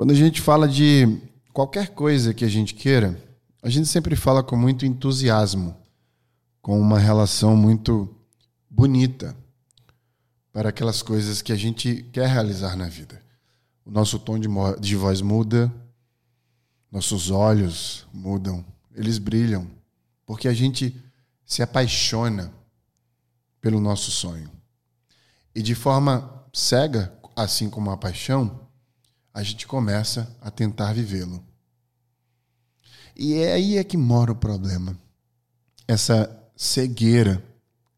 Quando a gente fala de qualquer coisa que a gente queira, a gente sempre fala com muito entusiasmo, com uma relação muito bonita para aquelas coisas que a gente quer realizar na vida. O nosso tom de, voz muda, nossos olhos mudam, eles brilham, porque a gente se apaixona pelo nosso sonho. E de forma cega, assim como a paixão, a gente começa a tentar vivê-lo. E é aí é que mora o problema. Essa cegueira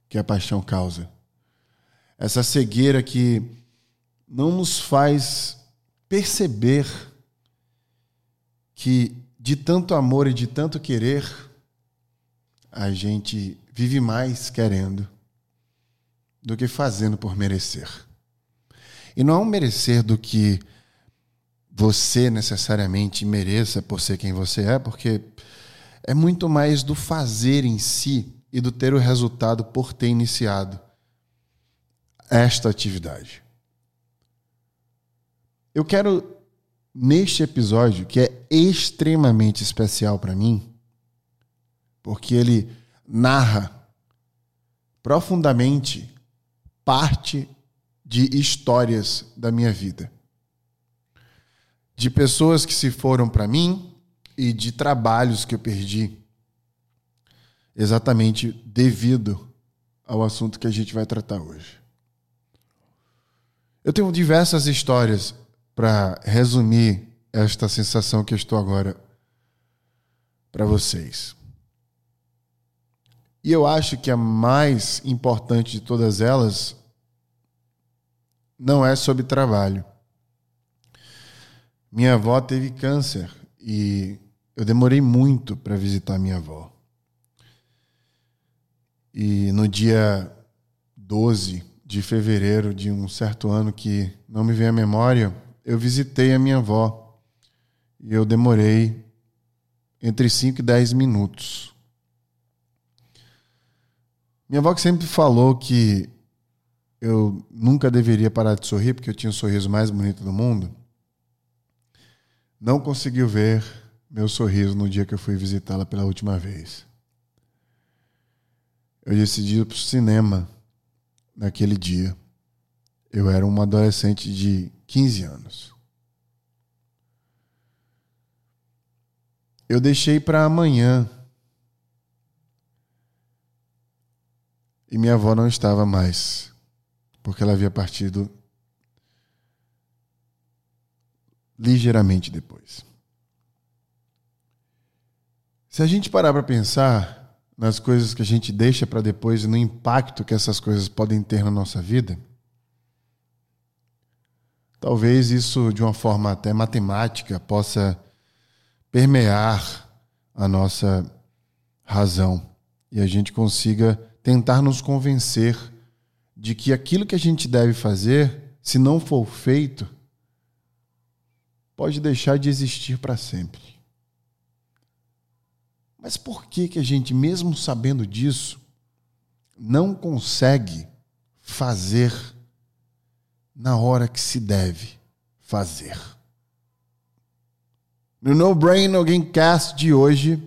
que a paixão causa. Essa cegueira que não nos faz perceber que de tanto amor e de tanto querer, a gente vive mais querendo do que fazendo por merecer. E não é um merecer do que você necessariamente mereça por ser quem você é, porque é muito mais do fazer em si e do ter o resultado por ter iniciado esta atividade. Eu quero, neste episódio, que é extremamente especial para mim, porque ele narra profundamente parte de histórias da minha vida de pessoas que se foram para mim e de trabalhos que eu perdi, exatamente devido ao assunto que a gente vai tratar hoje. Eu tenho diversas histórias para resumir esta sensação que eu estou agora para vocês. E eu acho que a mais importante de todas elas não é sobre trabalho. Minha avó teve câncer e eu demorei muito para visitar minha avó. E no dia 12 de fevereiro de um certo ano que não me vem à memória, eu visitei a minha avó. E eu demorei entre 5 e 10 minutos. Minha avó que sempre falou que eu nunca deveria parar de sorrir porque eu tinha o sorriso mais bonito do mundo não conseguiu ver meu sorriso no dia que eu fui visitá-la pela última vez. Eu decidi ir para o cinema naquele dia. Eu era uma adolescente de 15 anos. Eu deixei para amanhã. E minha avó não estava mais, porque ela havia partido ligeiramente depois. Se a gente parar para pensar nas coisas que a gente deixa para depois e no impacto que essas coisas podem ter na nossa vida, talvez isso, de uma forma até matemática, possa permear a nossa razão e a gente consiga tentar nos convencer de que aquilo que a gente deve fazer, se não for feito, pode deixar de existir para sempre. Mas por que que a gente, mesmo sabendo disso, não consegue fazer na hora que se deve fazer? No No Brain No Gamecast de hoje,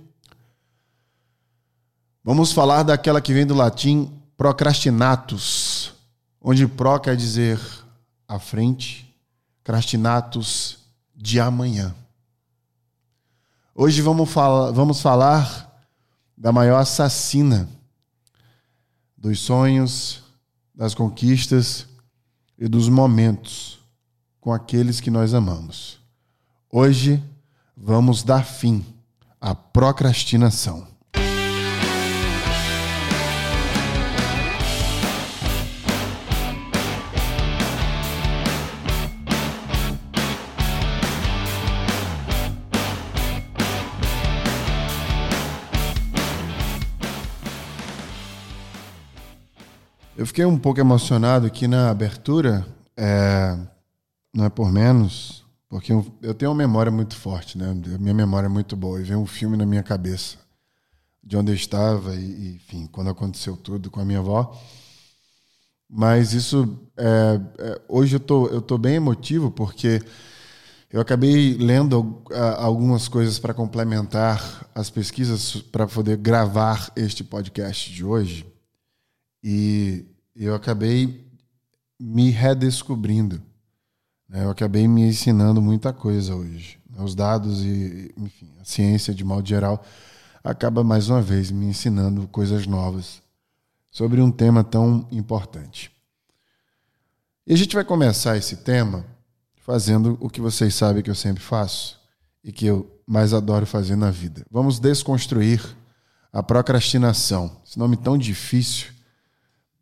vamos falar daquela que vem do latim procrastinatus, onde pro quer dizer à frente, crastinatus de amanhã. Hoje vamos falar, vamos falar da maior assassina dos sonhos, das conquistas e dos momentos com aqueles que nós amamos. Hoje vamos dar fim à procrastinação. Eu fiquei um pouco emocionado aqui na abertura, é, não é por menos, porque eu, tenho uma memória muito forte, né? Minha memória é muito boa e vem um filme na minha cabeça de onde eu estava e, enfim, quando aconteceu tudo com a minha avó. Mas isso, é, é, hoje eu tô, eu tô bem emotivo porque Eu acabei lendo algumas coisas para complementar as pesquisas para poder gravar este podcast de hoje. E eu acabei me redescobrindo. Né? Eu acabei me ensinando muita coisa hoje. Os dados e, enfim, a ciência de modo geral acaba mais uma vez me ensinando coisas novas sobre um tema tão importante. E a gente vai começar esse tema fazendo o que vocês sabem que eu sempre faço e que eu mais adoro fazer na vida. Vamos desconstruir a procrastinação. Esse nome tão difícil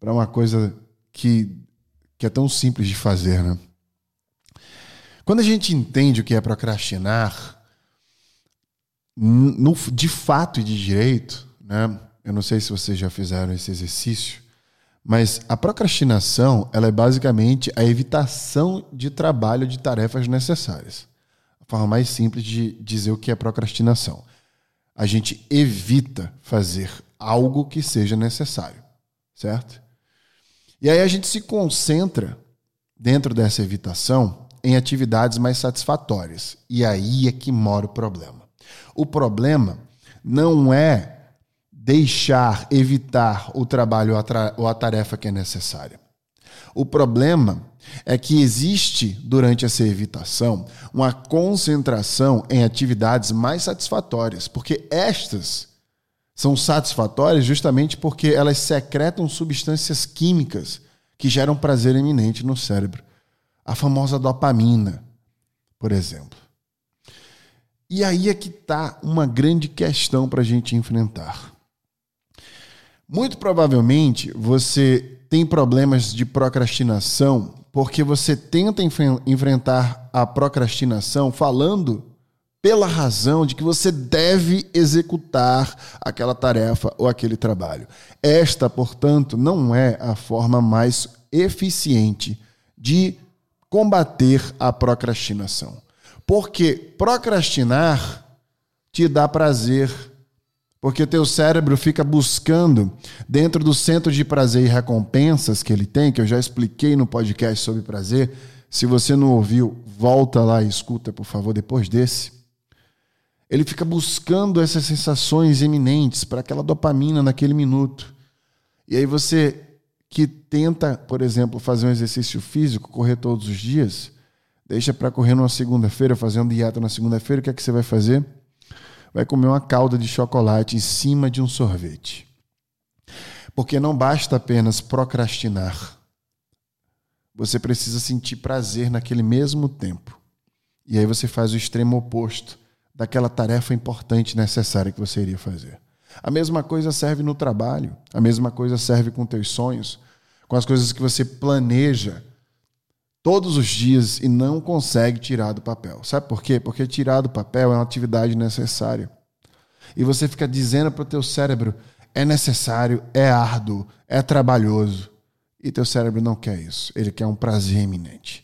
para uma coisa que, que é tão simples de fazer, né? Quando a gente entende o que é procrastinar, no, de fato e de direito, né? Eu não sei se vocês já fizeram esse exercício, mas a procrastinação ela é basicamente a evitação de trabalho de tarefas necessárias. A forma mais simples de dizer o que é procrastinação. A gente evita fazer algo que seja necessário, certo? E aí a gente se concentra dentro dessa evitação em atividades mais satisfatórias. E aí é que mora o problema. O problema não é deixar, evitar o trabalho ou a tarefa que é necessária. O problema é que existe, durante essa evitação, uma concentração em atividades mais satisfatórias, porque estas são satisfatórias justamente porque elas secretam substâncias químicas que geram prazer eminente no cérebro. A famosa dopamina, por exemplo. E aí é que está uma grande questão para a gente enfrentar. Muito provavelmente você tem problemas de procrastinação porque você tenta enfrentar a procrastinação falando pela razão de que você deve executar aquela tarefa ou aquele trabalho. Esta, portanto, não é a forma mais eficiente de combater a procrastinação. Porque procrastinar te dá prazer porque teu cérebro fica buscando dentro do centro de prazer e recompensas que ele tem, que eu já expliquei no podcast sobre prazer. Se você não ouviu, volta lá e escuta, por favor, depois desse. Ele fica buscando essas sensações eminentes para aquela dopamina naquele minuto. E aí você que tenta, por exemplo, fazer um exercício físico, correr todos os dias, deixa para correr numa segunda-feira, fazendo dieta na segunda-feira, o que é que você vai fazer? vai comer uma calda de chocolate em cima de um sorvete. Porque não basta apenas procrastinar. Você precisa sentir prazer naquele mesmo tempo. E aí você faz o extremo oposto daquela tarefa importante necessária que você iria fazer. A mesma coisa serve no trabalho, a mesma coisa serve com teus sonhos, com as coisas que você planeja todos os dias e não consegue tirar do papel. Sabe por quê? Porque tirar do papel é uma atividade necessária. E você fica dizendo para o teu cérebro, é necessário, é árduo, é trabalhoso. E teu cérebro não quer isso. Ele quer um prazer iminente.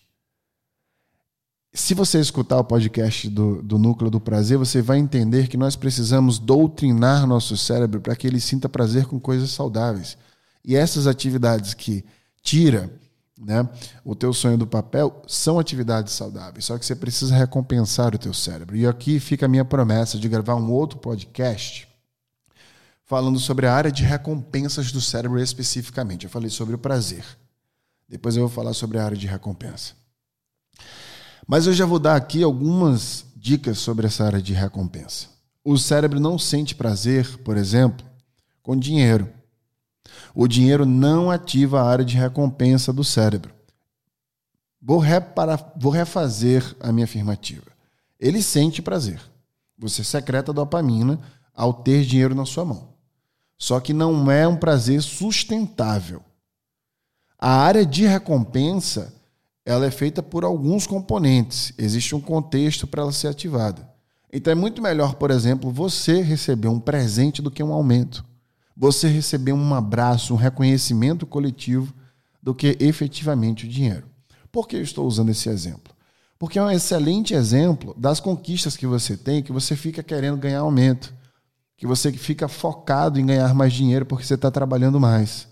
Se você escutar o podcast do, do Núcleo do Prazer, você vai entender que nós precisamos doutrinar nosso cérebro para que ele sinta prazer com coisas saudáveis. E essas atividades que tira né? O teu sonho do papel são atividades saudáveis, só que você precisa recompensar o teu cérebro. E aqui fica a minha promessa de gravar um outro podcast falando sobre a área de recompensas do cérebro especificamente. Eu falei sobre o prazer. Depois eu vou falar sobre a área de recompensa. Mas eu já vou dar aqui algumas dicas sobre essa área de recompensa. O cérebro não sente prazer, por exemplo, com dinheiro. O dinheiro não ativa a área de recompensa do cérebro. Vou, repara, vou refazer a minha afirmativa. Ele sente prazer. Você secreta dopamina ao ter dinheiro na sua mão. Só que não é um prazer sustentável. A área de recompensa ela é feita por alguns componentes. Existe um contexto para ela ser ativada. Então é muito melhor, por exemplo, você receber um presente do que um aumento você receber um abraço, um reconhecimento coletivo do que efetivamente o dinheiro. Por que eu estou usando esse exemplo? Porque é um excelente exemplo das conquistas que você tem, que você fica querendo ganhar aumento, que você fica focado em ganhar mais dinheiro porque você está trabalhando mais.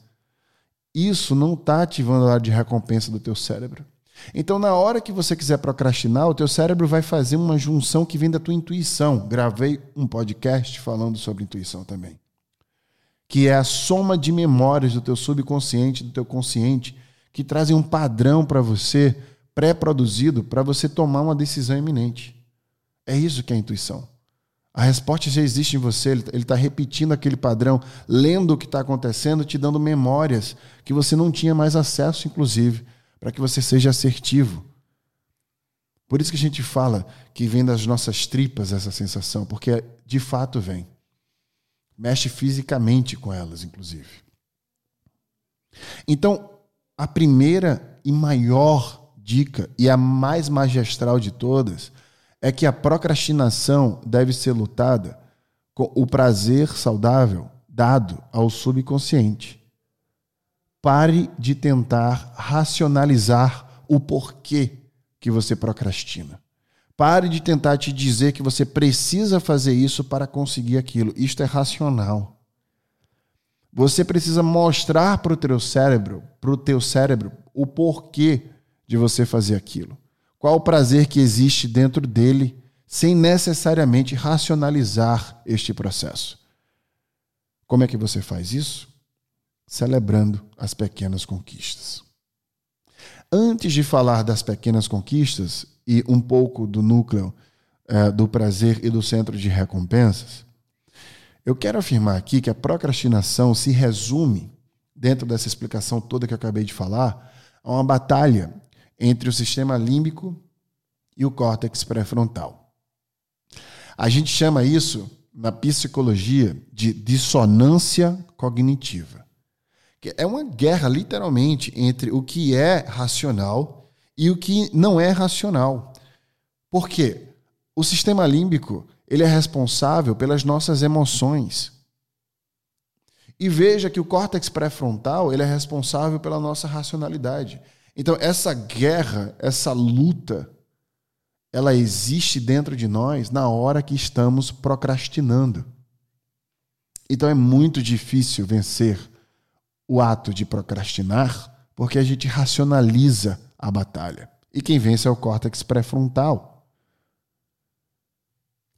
Isso não está ativando a área de recompensa do teu cérebro. Então, na hora que você quiser procrastinar, o teu cérebro vai fazer uma junção que vem da tua intuição. Gravei um podcast falando sobre intuição também. Que é a soma de memórias do teu subconsciente, do teu consciente, que trazem um padrão para você pré-produzido para você tomar uma decisão iminente. É isso que é a intuição. A resposta já existe em você, ele está repetindo aquele padrão, lendo o que está acontecendo, te dando memórias que você não tinha mais acesso, inclusive, para que você seja assertivo. Por isso que a gente fala que vem das nossas tripas essa sensação, porque de fato vem. Mexe fisicamente com elas, inclusive. Então, a primeira e maior dica, e a mais magistral de todas, é que a procrastinação deve ser lutada com o prazer saudável dado ao subconsciente. Pare de tentar racionalizar o porquê que você procrastina. Pare de tentar te dizer que você precisa fazer isso para conseguir aquilo. Isto é racional. Você precisa mostrar para o teu cérebro, para o teu cérebro, o porquê de você fazer aquilo. Qual o prazer que existe dentro dele, sem necessariamente racionalizar este processo. Como é que você faz isso? Celebrando as pequenas conquistas. Antes de falar das pequenas conquistas e um pouco do núcleo eh, do prazer e do centro de recompensas, eu quero afirmar aqui que a procrastinação se resume, dentro dessa explicação toda que eu acabei de falar, a uma batalha entre o sistema límbico e o córtex pré-frontal. A gente chama isso, na psicologia, de dissonância cognitiva. É uma guerra, literalmente, entre o que é racional e o que não é racional. Por quê? O sistema límbico ele é responsável pelas nossas emoções. E veja que o córtex pré-frontal ele é responsável pela nossa racionalidade. Então, essa guerra, essa luta, ela existe dentro de nós na hora que estamos procrastinando. Então, é muito difícil vencer o ato de procrastinar, porque a gente racionaliza a batalha. E quem vence é o córtex pré-frontal.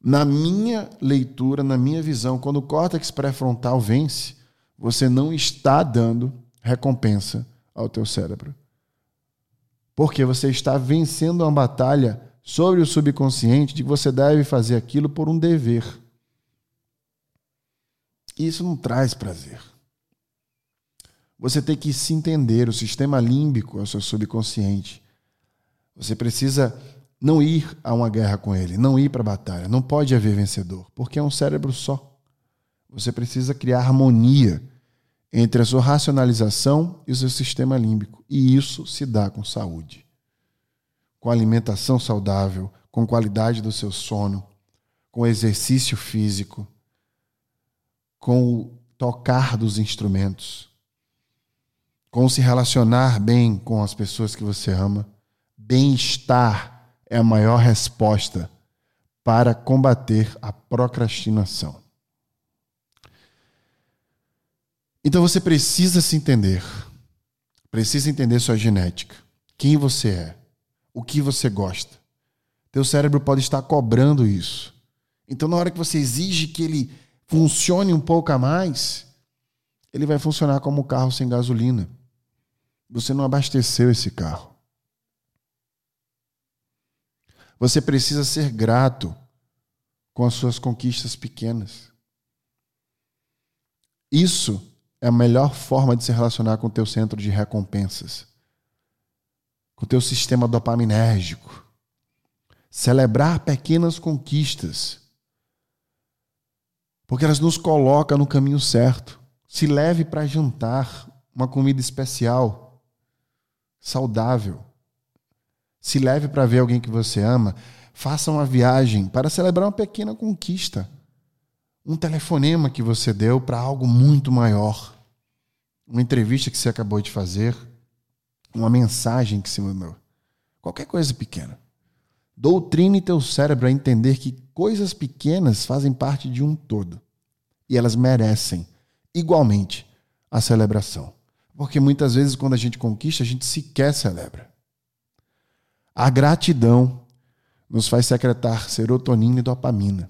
Na minha leitura, na minha visão, quando o córtex pré-frontal vence, você não está dando recompensa ao teu cérebro porque você está vencendo uma batalha sobre o subconsciente de que você deve fazer aquilo por um dever. Isso não traz prazer. Você tem que se entender, o sistema límbico é o seu subconsciente. Você precisa não ir a uma guerra com ele, não ir para a batalha. Não pode haver vencedor, porque é um cérebro só. Você precisa criar harmonia entre a sua racionalização e o seu sistema límbico. E isso se dá com saúde, com alimentação saudável, com qualidade do seu sono, com exercício físico, com o tocar dos instrumentos, com se relacionar bem com as pessoas que você ama. Bem-estar é a maior resposta para combater a procrastinação. Então você precisa se entender. Precisa entender sua genética. Quem você é. O que você gosta. Teu cérebro pode estar cobrando isso. Então, na hora que você exige que ele funcione um pouco a mais, ele vai funcionar como um carro sem gasolina. Você não abasteceu esse carro. Você precisa ser grato com as suas conquistas pequenas. Isso é a melhor forma de se relacionar com o teu centro de recompensas, com o teu sistema dopaminérgico. Celebrar pequenas conquistas, porque elas nos colocam no caminho certo. Se leve para jantar uma comida especial, saudável. Se leve para ver alguém que você ama. Faça uma viagem para celebrar uma pequena conquista um telefonema que você deu para algo muito maior, uma entrevista que você acabou de fazer, uma mensagem que se mandou, qualquer coisa pequena. Doutrine teu cérebro a entender que coisas pequenas fazem parte de um todo e elas merecem igualmente a celebração. Porque muitas vezes, quando a gente conquista, a gente sequer celebra. A gratidão nos faz secretar serotonina e dopamina,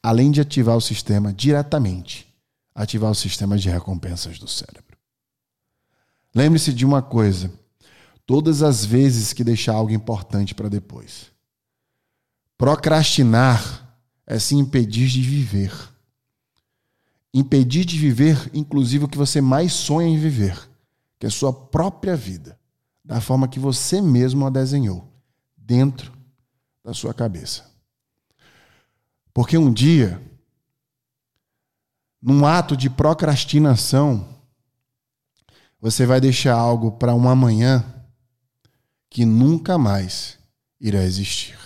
além de ativar o sistema diretamente, ativar o sistema de recompensas do cérebro. Lembre-se de uma coisa: todas as vezes que deixar algo importante para depois. Procrastinar é se impedir de viver. Impedir de viver, inclusive, o que você mais sonha em viver, que é a sua própria vida, da forma que você mesmo a desenhou, dentro da sua cabeça. Porque um dia, num ato de procrastinação, você vai deixar algo para um amanhã que nunca mais irá existir.